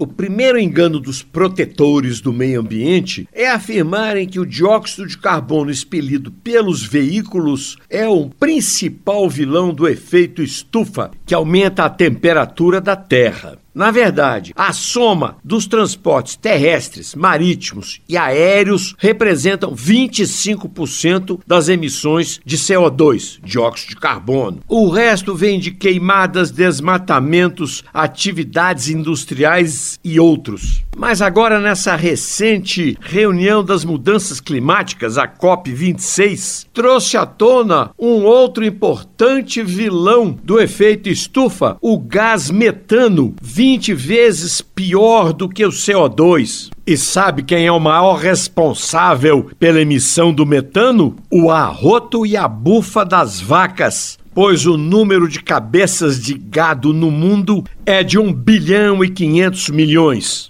O primeiro engano dos protetores do meio ambiente é afirmarem que o dióxido de carbono expelido pelos veículos é o principal vilão do efeito estufa, que aumenta a temperatura da Terra. Na verdade, a soma dos transportes terrestres, marítimos e aéreos representam 25% das emissões de CO2, dióxido de carbono. O resto vem de queimadas, desmatamentos, atividades industriais e outros. Mas agora, nessa recente reunião das mudanças climáticas, a COP26, trouxe à tona um outro importante vilão do efeito estufa, o gás metano 20 vezes pior do que o CO2. E sabe quem é o maior responsável pela emissão do metano? O arroto e a bufa das vacas. Pois o número de cabeças de gado no mundo é de 1 bilhão e 500 milhões.